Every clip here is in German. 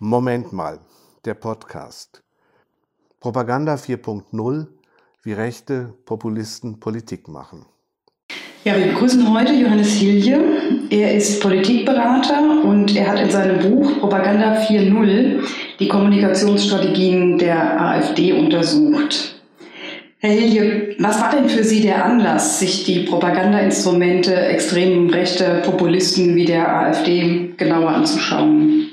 Moment mal, der Podcast. Propaganda 4.0, wie rechte Populisten Politik machen. Ja, wir begrüßen heute Johannes Hilje. Er ist Politikberater und er hat in seinem Buch Propaganda 4.0 die Kommunikationsstrategien der AfD untersucht. Herr Hilje, was war denn für Sie der Anlass, sich die Propagandainstrumente extrem rechter Populisten wie der AfD genauer anzuschauen?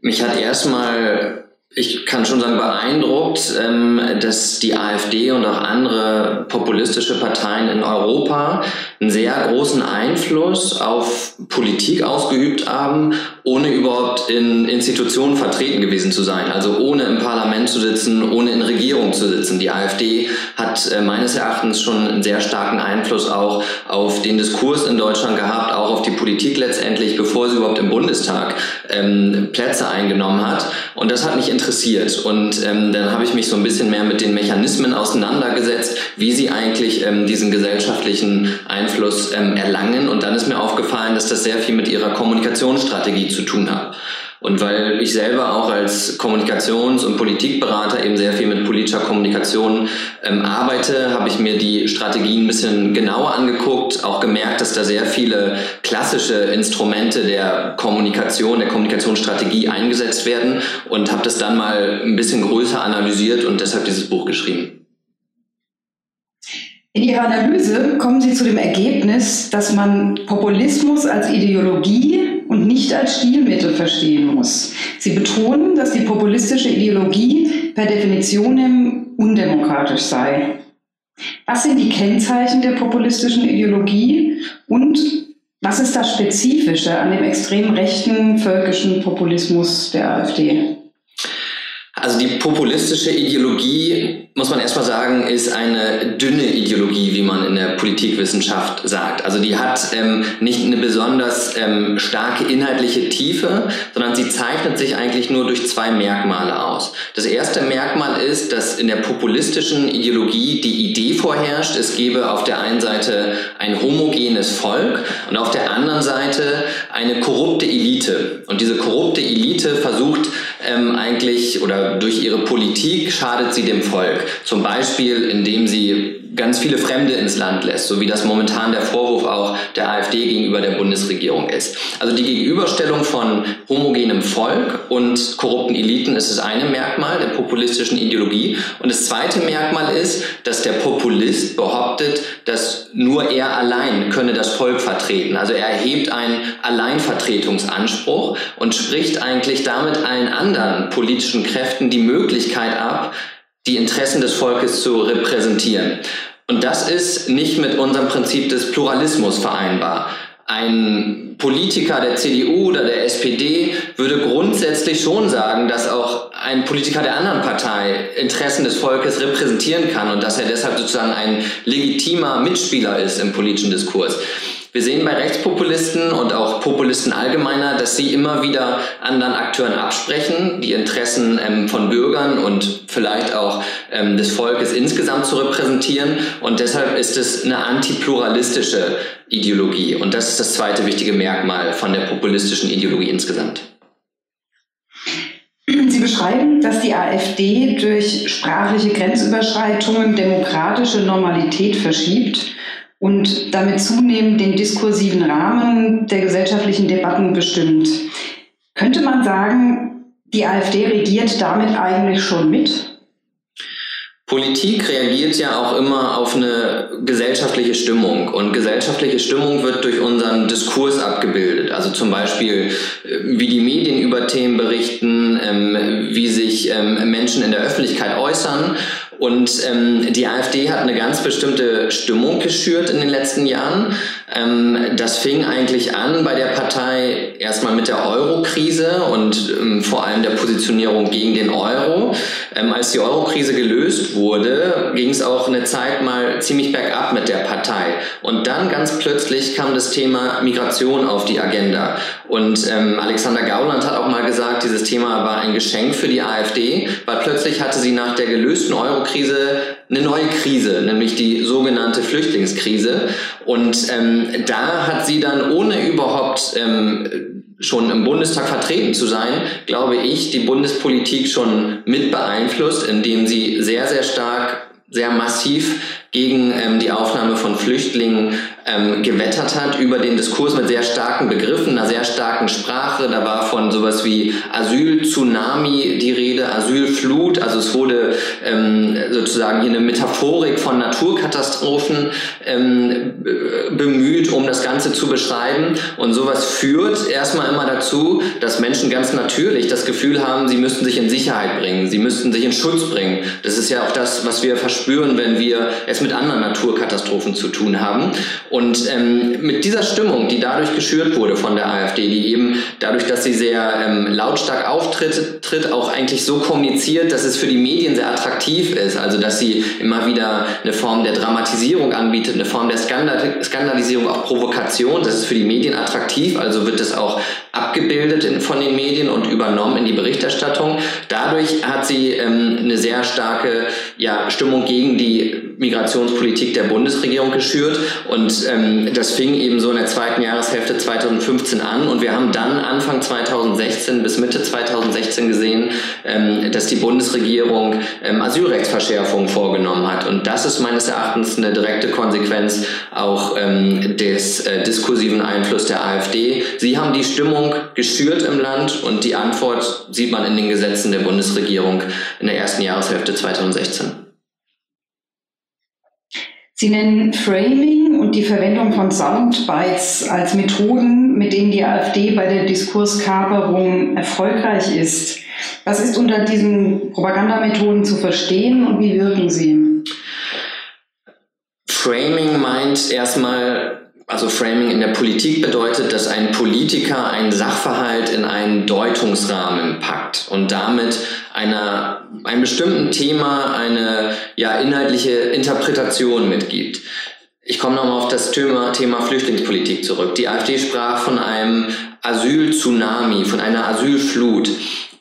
Mich hat erstmal, ich kann schon sagen, beeindruckt, ähm, dass die AfD und auch andere populistische Parteien in Europa einen sehr großen Einfluss auf Politik ausgeübt haben, ohne überhaupt in Institutionen vertreten gewesen zu sein. Also ohne im Parlament zu sitzen, ohne in Regierung zu sitzen. Die AfD hat äh, meines Erachtens schon einen sehr starken Einfluss auch auf den Diskurs in Deutschland gehabt, auch auf die Politik letztendlich, bevor sie überhaupt im Bundestag ähm, Plätze eingenommen hat. Und das hat mich interessiert. Und ähm, dann habe ich mich so ein bisschen mehr mit den Mechanismen auseinandergesetzt, wie sie eigentlich ähm, diesen gesellschaftlichen Einfluss ähm, erlangen. Und dann ist mir aufgefallen, dass das sehr viel mit ihrer Kommunikationsstrategie zu tun hat. Und weil ich selber auch als Kommunikations- und Politikberater eben sehr viel mit politischer Kommunikation ähm, arbeite, habe ich mir die Strategien ein bisschen genauer angeguckt, auch gemerkt, dass da sehr viele klassische Instrumente der Kommunikation, der Kommunikationsstrategie eingesetzt werden und habe das dann mal ein bisschen größer analysiert und deshalb dieses Buch geschrieben. In Ihrer Analyse kommen Sie zu dem Ergebnis, dass man Populismus als Ideologie nicht als Stilmittel verstehen muss. Sie betonen, dass die populistische Ideologie per Definition undemokratisch sei. Was sind die Kennzeichen der populistischen Ideologie und was ist das Spezifische an dem extrem rechten völkischen Populismus der AfD? Also die populistische Ideologie, muss man erstmal sagen, ist eine dünne Ideologie, wie man in der Politikwissenschaft sagt. Also die hat ähm, nicht eine besonders ähm, starke inhaltliche Tiefe, sondern sie zeichnet sich eigentlich nur durch zwei Merkmale aus. Das erste Merkmal ist, dass in der populistischen Ideologie die Idee vorherrscht, es gebe auf der einen Seite ein homogenes Volk und auf der anderen Seite eine korrupte Elite. Und diese korrupte Elite versucht ähm, eigentlich oder durch ihre Politik schadet sie dem Volk. Zum Beispiel, indem sie ganz viele Fremde ins Land lässt, so wie das momentan der Vorwurf auch der AfD gegenüber der Bundesregierung ist. Also die Gegenüberstellung von homogenem Volk und korrupten Eliten ist das eine Merkmal der populistischen Ideologie. Und das zweite Merkmal ist, dass der Populist behauptet, dass nur er allein könne das Volk vertreten. Also er erhebt einen Alleinvertretungsanspruch und spricht eigentlich damit allen anderen politischen Kräften die Möglichkeit ab, die Interessen des Volkes zu repräsentieren. Und das ist nicht mit unserem Prinzip des Pluralismus vereinbar. Ein Politiker der CDU oder der SPD würde grundsätzlich schon sagen, dass auch ein Politiker der anderen Partei Interessen des Volkes repräsentieren kann und dass er deshalb sozusagen ein legitimer Mitspieler ist im politischen Diskurs. Wir sehen bei Rechtspopulisten und auch Populisten allgemeiner, dass sie immer wieder anderen Akteuren absprechen, die Interessen ähm, von Bürgern und vielleicht auch ähm, des Volkes insgesamt zu repräsentieren. Und deshalb ist es eine antipluralistische Ideologie. Und das ist das zweite wichtige Merkmal von der populistischen Ideologie insgesamt. Sie beschreiben, dass die AfD durch sprachliche Grenzüberschreitungen demokratische Normalität verschiebt und damit zunehmend den diskursiven Rahmen der gesellschaftlichen Debatten bestimmt. Könnte man sagen, die AfD regiert damit eigentlich schon mit? Politik reagiert ja auch immer auf eine gesellschaftliche Stimmung und gesellschaftliche Stimmung wird durch unseren Diskurs abgebildet. Also zum Beispiel, äh, wie die Medien über Themen berichten, ähm, wie sich ähm, Menschen in der Öffentlichkeit äußern und ähm, die AfD hat eine ganz bestimmte Stimmung geschürt in den letzten Jahren. Ähm, das fing eigentlich an bei der Partei erstmal mit der Euro-Krise und ähm, vor allem der Positionierung gegen den Euro. Ähm, als die Euro-Krise gelöst wurde, ging es auch eine Zeit mal ziemlich bergab mit der Partei. Und dann ganz plötzlich kam das Thema Migration auf die Agenda. Und ähm, Alexander Gauland hat auch mal gesagt, dieses Thema war ein Geschenk für die AfD, weil plötzlich hatte sie nach der gelösten Euro-Krise eine neue Krise, nämlich die sogenannte Flüchtlingskrise. Und ähm, da hat sie dann ohne überhaupt ähm, schon im Bundestag vertreten zu sein, glaube ich, die Bundespolitik schon mit beeinflusst, indem sie sehr, sehr stark, sehr massiv gegen ähm, die Aufnahme von Flüchtlingen ähm, gewettert hat, über den Diskurs mit sehr starken Begriffen, einer sehr starken Sprache. Da war von sowas wie Asyl-Tsunami die Rede, Asylflut. Also es wurde ähm, sozusagen hier eine Metaphorik von Naturkatastrophen ähm, bemüht, um das Ganze zu beschreiben. Und sowas führt erstmal immer dazu, dass Menschen ganz natürlich das Gefühl haben, sie müssten sich in Sicherheit bringen, sie müssten sich in Schutz bringen. Das ist ja auch das, was wir verspüren, wenn wir es mit anderen Naturkatastrophen zu tun haben. Und ähm, mit dieser Stimmung, die dadurch geschürt wurde von der AfD, die eben dadurch, dass sie sehr ähm, lautstark auftritt, tritt, auch eigentlich so kommuniziert, dass es für die Medien sehr attraktiv ist. Also dass sie immer wieder eine Form der Dramatisierung anbietet, eine Form der Skandal Skandalisierung, auch Provokation. Das ist für die Medien attraktiv, also wird es auch abgebildet in, von den Medien und übernommen in die Berichterstattung. Dadurch hat sie ähm, eine sehr starke ja, Stimmung gegen die Migrationspolitik der Bundesregierung geschürt und ähm, das fing eben so in der zweiten Jahreshälfte 2015 an und wir haben dann Anfang 2016 bis Mitte 2016 gesehen, ähm, dass die Bundesregierung ähm, Asylrechtsverschärfungen vorgenommen hat und das ist meines Erachtens eine direkte Konsequenz auch ähm, des äh, diskursiven Einflusses der AfD. Sie haben die Stimmung geschürt im Land und die Antwort sieht man in den Gesetzen der Bundesregierung in der ersten Jahreshälfte 2016. Sie nennen Framing und die Verwendung von Soundbites als Methoden, mit denen die AfD bei der Diskurskaperung erfolgreich ist. Was ist unter diesen Propagandamethoden zu verstehen und wie wirken sie? Framing meint erstmal also Framing in der Politik bedeutet, dass ein Politiker einen Sachverhalt in einen Deutungsrahmen packt und damit einer, einem bestimmten Thema eine ja, inhaltliche Interpretation mitgibt. Ich komme nochmal auf das Thema, Thema Flüchtlingspolitik zurück. Die AfD sprach von einem Asyl-Tsunami, von einer Asylflut.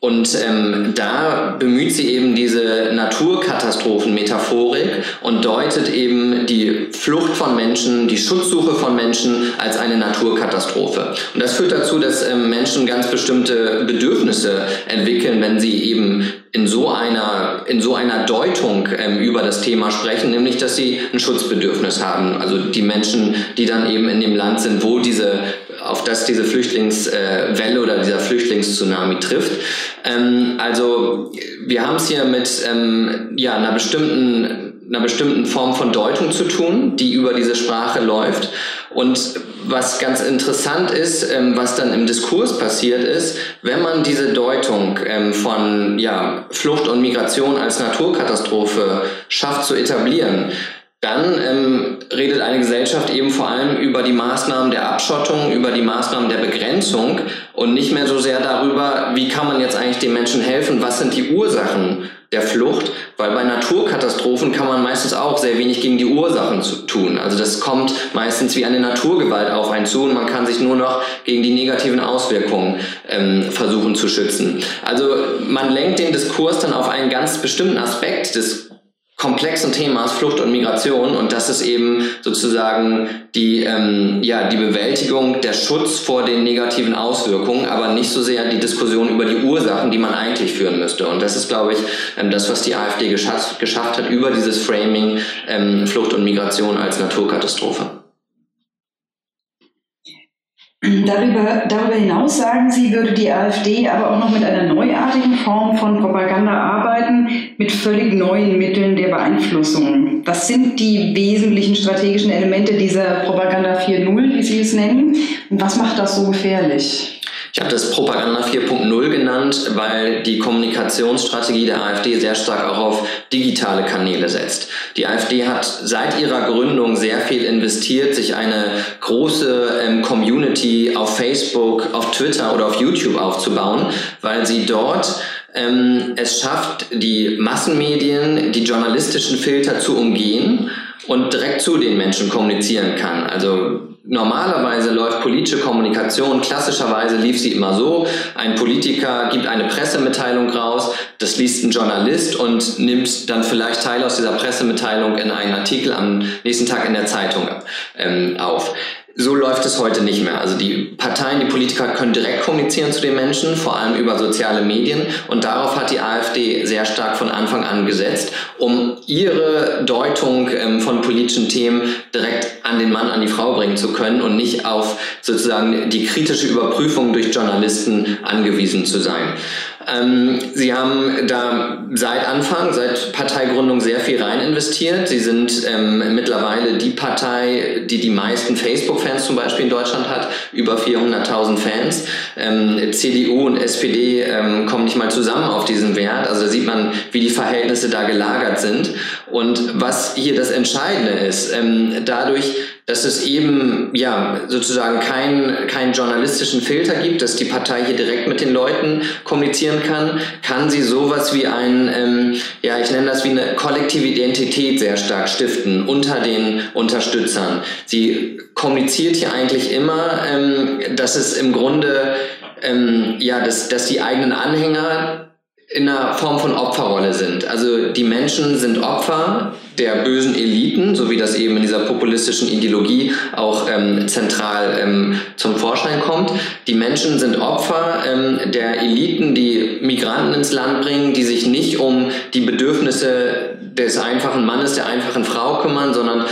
Und ähm, da bemüht sie eben diese Naturkatastrophen-Metaphorik und deutet eben die Flucht von Menschen, die Schutzsuche von Menschen als eine Naturkatastrophe. Und das führt dazu, dass ähm, Menschen ganz bestimmte Bedürfnisse entwickeln, wenn sie eben in so einer, in so einer Deutung ähm, über das Thema sprechen, nämlich dass sie ein Schutzbedürfnis haben. Also die Menschen, die dann eben in dem Land sind, wo diese auf das diese Flüchtlingswelle oder dieser Flüchtlingstsunami trifft. Ähm, also wir haben es hier mit ähm, ja, einer bestimmten einer bestimmten Form von Deutung zu tun, die über diese Sprache läuft. Und was ganz interessant ist, ähm, was dann im Diskurs passiert ist, wenn man diese Deutung ähm, von ja, Flucht und Migration als Naturkatastrophe schafft zu etablieren, dann ähm, redet eine Gesellschaft eben vor allem über die Maßnahmen der Abschottung, über die Maßnahmen der Begrenzung und nicht mehr so sehr darüber, wie kann man jetzt eigentlich den Menschen helfen, was sind die Ursachen der Flucht, weil bei Naturkatastrophen kann man meistens auch sehr wenig gegen die Ursachen zu tun. Also das kommt meistens wie eine Naturgewalt auf einen zu und man kann sich nur noch gegen die negativen Auswirkungen ähm, versuchen zu schützen. Also man lenkt den Diskurs dann auf einen ganz bestimmten Aspekt des komplexen Themas Flucht und Migration und das ist eben sozusagen die, ähm, ja, die Bewältigung, der Schutz vor den negativen Auswirkungen, aber nicht so sehr die Diskussion über die Ursachen, die man eigentlich führen müsste. Und das ist, glaube ich, ähm, das, was die AfD geschafft, geschafft hat über dieses Framing ähm, Flucht und Migration als Naturkatastrophe. Darüber, darüber hinaus sagen Sie, würde die AfD aber auch noch mit einer neuartigen Form von Propaganda arbeiten, mit völlig neuen Mitteln der Beeinflussung. Was sind die wesentlichen strategischen Elemente dieser Propaganda 4.0, wie Sie es nennen? Und was macht das so gefährlich? Ich habe das Propaganda 4.0 genannt, weil die Kommunikationsstrategie der AfD sehr stark auch auf digitale Kanäle setzt. Die AfD hat seit ihrer Gründung sehr viel investiert, sich eine große ähm, Community auf Facebook, auf Twitter oder auf YouTube aufzubauen, weil sie dort ähm, es schafft, die Massenmedien, die journalistischen Filter zu umgehen und direkt zu den Menschen kommunizieren kann. Also normalerweise läuft politische Kommunikation, klassischerweise lief sie immer so, ein Politiker gibt eine Pressemitteilung raus, das liest ein Journalist und nimmt dann vielleicht Teil aus dieser Pressemitteilung in einen Artikel am nächsten Tag in der Zeitung ähm, auf. So läuft es heute nicht mehr. Also die Parteien, die Politiker können direkt kommunizieren zu den Menschen, vor allem über soziale Medien. Und darauf hat die AfD sehr stark von Anfang an gesetzt, um ihre Deutung ähm, von politischen Themen direkt an den Mann, an die Frau bringen zu können und nicht auf sozusagen die kritische Überprüfung durch Journalisten angewiesen zu sein. Ähm, Sie haben da seit Anfang, seit Parteigründung sehr viel rein investiert. Sie sind ähm, mittlerweile die Partei, die die meisten Facebook-Fans zum Beispiel in Deutschland hat, über 400.000 Fans. Ähm, CDU und SPD ähm, kommen nicht mal zusammen auf diesen Wert. Also da sieht man, wie die Verhältnisse da gelagert sind. Und was hier das Entscheidende ist, ähm, dadurch, dass es eben ja sozusagen keinen keinen journalistischen Filter gibt, dass die Partei hier direkt mit den Leuten kommunizieren kann, kann sie sowas wie ein ähm, ja ich nenne das wie eine kollektive Identität sehr stark stiften unter den Unterstützern. Sie kommuniziert hier eigentlich immer, ähm, dass es im Grunde ähm, ja dass dass die eigenen Anhänger in einer Form von Opferrolle sind. Also die Menschen sind Opfer der bösen Eliten, so wie das eben in dieser populistischen Ideologie auch ähm, zentral ähm, zum Vorschein kommt. Die Menschen sind Opfer ähm, der Eliten, die Migranten ins Land bringen, die sich nicht um die Bedürfnisse des einfachen Mannes, der einfachen Frau kümmern, sondern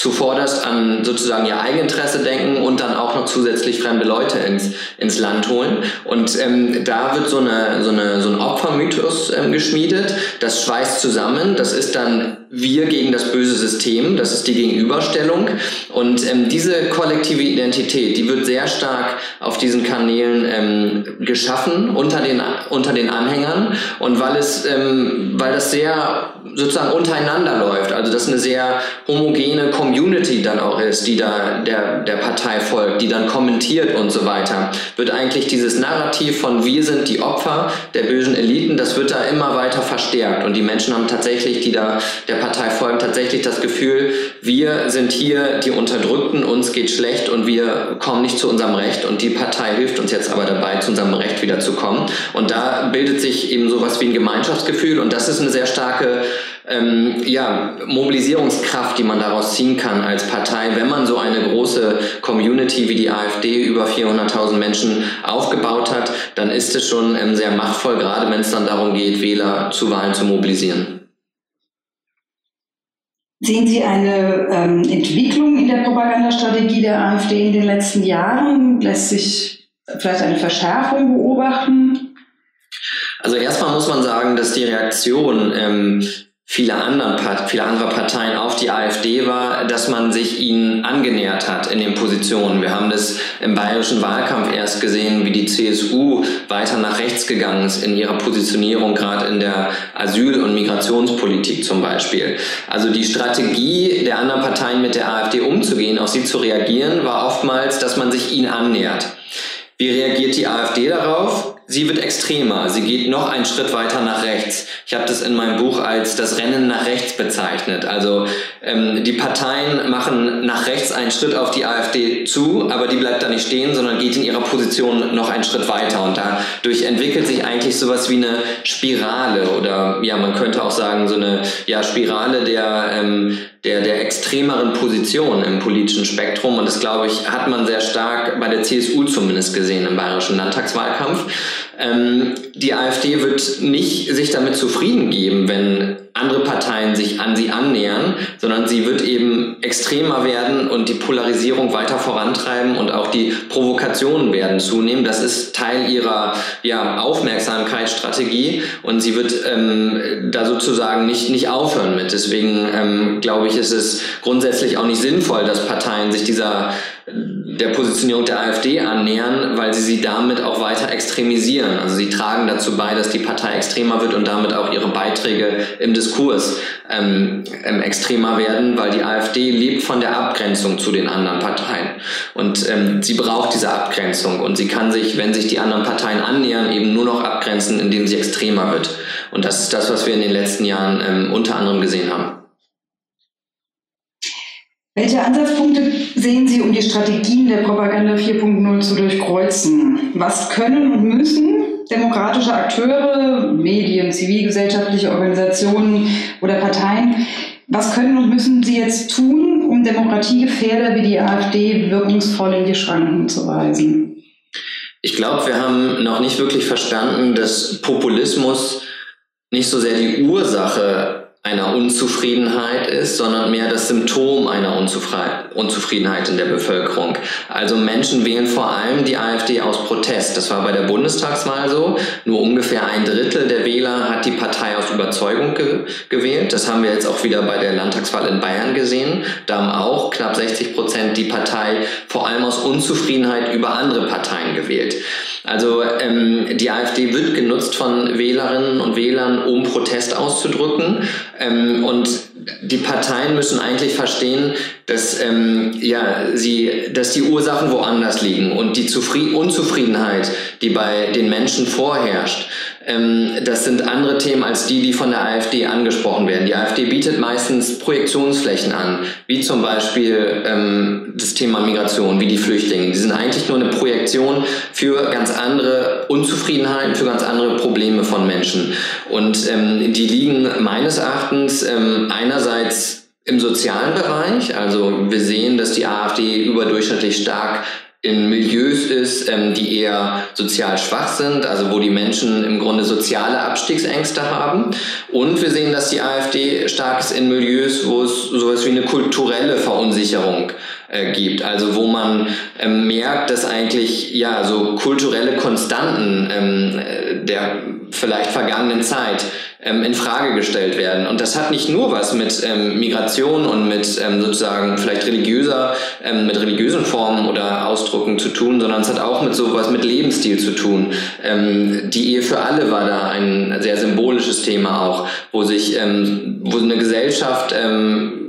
zuvorderst an sozusagen ihr Eigeninteresse denken und dann auch noch zusätzlich fremde Leute ins, ins Land holen. Und ähm, da wird so, eine, so, eine, so ein Opfermythos ähm, geschmiedet. Das schweißt zusammen. Das ist dann wir gegen das böse System. Das ist die Gegenüberstellung. Und ähm, diese kollektive Identität, die wird sehr stark auf diesen Kanälen ähm, geschaffen unter den, unter den Anhängern. Und weil es, ähm, weil das sehr sozusagen untereinander läuft, also das eine sehr homogene Community dann auch ist, die da der, der Partei folgt, die dann kommentiert und so weiter, wird eigentlich dieses Narrativ von wir sind die Opfer der bösen Eliten, das wird da immer weiter verstärkt und die Menschen haben tatsächlich, die da der Partei folgen, tatsächlich das Gefühl, wir sind hier die Unterdrückten, uns geht schlecht und wir kommen nicht zu unserem Recht. Und die Partei hilft uns jetzt aber dabei, zu unserem Recht wieder zu kommen und da bildet sich eben sowas wie ein Gemeinschaftsgefühl. Und das ist eine sehr starke ähm, ja, Mobilisierungskraft, die man daraus ziehen kann als Partei, wenn man so eine große Community wie die AfD über 400.000 Menschen aufgebaut hat, dann ist es schon ähm, sehr machtvoll, gerade wenn es dann darum geht, Wähler zu Wahlen zu mobilisieren. Sehen Sie eine ähm, Entwicklung in der Propagandastrategie der AfD in den letzten Jahren? Lässt sich vielleicht eine Verschärfung beobachten? Also erstmal muss man sagen, dass die Reaktion ähm, viele, anderen, viele andere Parteien auf die AfD war, dass man sich ihnen angenähert hat in den Positionen. Wir haben das im bayerischen Wahlkampf erst gesehen, wie die CSU weiter nach rechts gegangen ist in ihrer Positionierung, gerade in der Asyl- und Migrationspolitik zum Beispiel. Also die Strategie der anderen Parteien mit der AfD umzugehen, auf sie zu reagieren, war oftmals, dass man sich ihnen annähert. Wie reagiert die AfD darauf? Sie wird extremer, sie geht noch einen Schritt weiter nach rechts. Ich habe das in meinem Buch als das Rennen nach rechts bezeichnet. Also ähm, die Parteien machen nach rechts einen Schritt auf die AfD zu, aber die bleibt da nicht stehen, sondern geht in ihrer Position noch einen Schritt weiter. Und dadurch entwickelt sich eigentlich sowas wie eine Spirale oder ja, man könnte auch sagen, so eine ja, Spirale der ähm, der, der extremeren Position im politischen Spektrum. Und das, glaube ich, hat man sehr stark bei der CSU zumindest gesehen im bayerischen Landtagswahlkampf. Ähm, die AfD wird nicht sich damit zufrieden geben, wenn andere Parteien sich an sie annähern, sondern sie wird eben extremer werden und die Polarisierung weiter vorantreiben und auch die Provokationen werden zunehmen. Das ist Teil ihrer ja, Aufmerksamkeitsstrategie und sie wird ähm, da sozusagen nicht, nicht aufhören mit. Deswegen ähm, glaube ich, ist es grundsätzlich auch nicht sinnvoll, dass Parteien sich dieser der Positionierung der AfD annähern, weil sie sie damit auch weiter extremisieren. Also sie tragen dazu bei, dass die Partei extremer wird und damit auch ihre Beiträge im Diskurs ähm, ähm, extremer werden, weil die AfD lebt von der Abgrenzung zu den anderen Parteien. Und ähm, sie braucht diese Abgrenzung und sie kann sich, wenn sich die anderen Parteien annähern, eben nur noch abgrenzen, indem sie extremer wird. Und das ist das, was wir in den letzten Jahren ähm, unter anderem gesehen haben. Welche Ansatzpunkte sehen Sie, um die Strategien der Propaganda 4.0 zu durchkreuzen? Was können und müssen demokratische Akteure, Medien, zivilgesellschaftliche Organisationen oder Parteien, was können und müssen sie jetzt tun, um Demokratiegefährder wie die AfD wirkungsvoll in die Schranken zu weisen? Ich glaube, wir haben noch nicht wirklich verstanden, dass Populismus nicht so sehr die Ursache einer Unzufriedenheit ist, sondern mehr das Symptom einer Unzufriedenheit in der Bevölkerung. Also Menschen wählen vor allem die AfD aus Protest. Das war bei der Bundestagswahl so. Nur ungefähr ein Drittel der Wähler hat die Partei aus Überzeugung ge gewählt. Das haben wir jetzt auch wieder bei der Landtagswahl in Bayern gesehen. Da haben auch knapp 60 Prozent die Partei vor allem aus Unzufriedenheit über andere Parteien gewählt. Also ähm, die AfD wird genutzt von Wählerinnen und Wählern, um Protest auszudrücken. Ähm, und die Parteien müssen eigentlich verstehen, dass, ähm, ja, sie, dass die Ursachen woanders liegen und die Zufrieden Unzufriedenheit, die bei den Menschen vorherrscht, das sind andere Themen als die, die von der AfD angesprochen werden. Die AfD bietet meistens Projektionsflächen an, wie zum Beispiel ähm, das Thema Migration, wie die Flüchtlinge. Die sind eigentlich nur eine Projektion für ganz andere Unzufriedenheiten, für ganz andere Probleme von Menschen. Und ähm, die liegen meines Erachtens ähm, einerseits im sozialen Bereich, also wir sehen, dass die AfD überdurchschnittlich stark in Milieus ist, ähm, die eher sozial schwach sind, also wo die Menschen im Grunde soziale Abstiegsängste haben. Und wir sehen, dass die AfD stark ist in Milieus, wo es sowas wie eine kulturelle Verunsicherung äh, gibt, also wo man ähm, merkt, dass eigentlich ja so kulturelle Konstanten ähm, der vielleicht vergangenen Zeit ähm, in Frage gestellt werden. Und das hat nicht nur was mit ähm, Migration und mit ähm, sozusagen vielleicht religiöser, ähm, mit religiösen Formen oder Ausdrucken zu tun, sondern es hat auch mit sowas mit Lebensstil zu tun. Ähm, die Ehe für alle war da ein sehr symbolisches Thema auch, wo sich, ähm, wo eine Gesellschaft,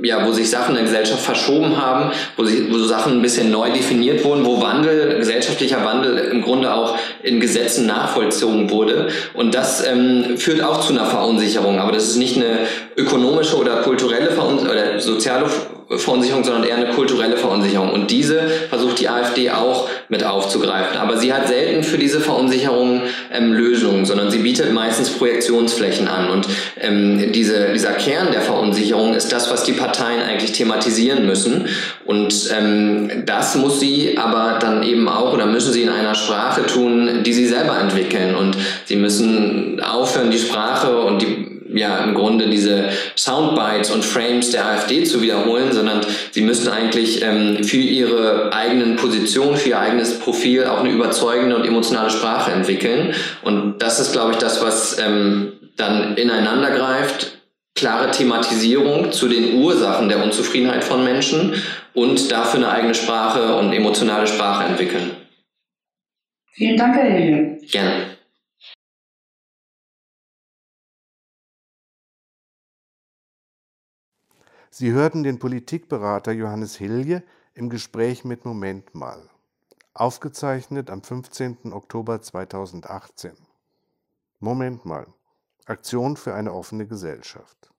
ja, wo sich Sachen in der Gesellschaft verschoben haben, wo, sich, wo Sachen ein bisschen neu definiert wurden, wo Wandel, gesellschaftlicher Wandel im Grunde auch in Gesetzen nachvollzogen wurde. Und das führt auch zu einer Verunsicherung, aber das ist nicht eine ökonomische oder kulturelle Verunsicherung oder soziale Verunsicherung, sondern eher eine kulturelle Verunsicherung. Und diese versucht die AfD auch mit aufzugreifen. Aber sie hat selten für diese Verunsicherung ähm, Lösungen, sondern sie bietet meistens Projektionsflächen an. Und ähm, diese, dieser Kern der Verunsicherung ist das, was die Parteien eigentlich thematisieren müssen. Und ähm, das muss sie aber dann eben auch oder müssen sie in einer Sprache tun, die sie selber entwickeln. Und sie müssen aufhören, die Sprache und die ja im Grunde diese Soundbites und Frames der AfD zu wiederholen, sondern sie müssen eigentlich ähm, für ihre eigenen Positionen, für ihr eigenes Profil auch eine überzeugende und emotionale Sprache entwickeln. Und das ist, glaube ich, das, was ähm, dann ineinander greift. Klare Thematisierung zu den Ursachen der Unzufriedenheit von Menschen und dafür eine eigene Sprache und emotionale Sprache entwickeln. Vielen Dank, Herr Hilge. Gerne. Sie hörten den Politikberater Johannes Hilje im Gespräch mit Moment mal. Aufgezeichnet am 15. Oktober 2018. Moment mal. Aktion für eine offene Gesellschaft.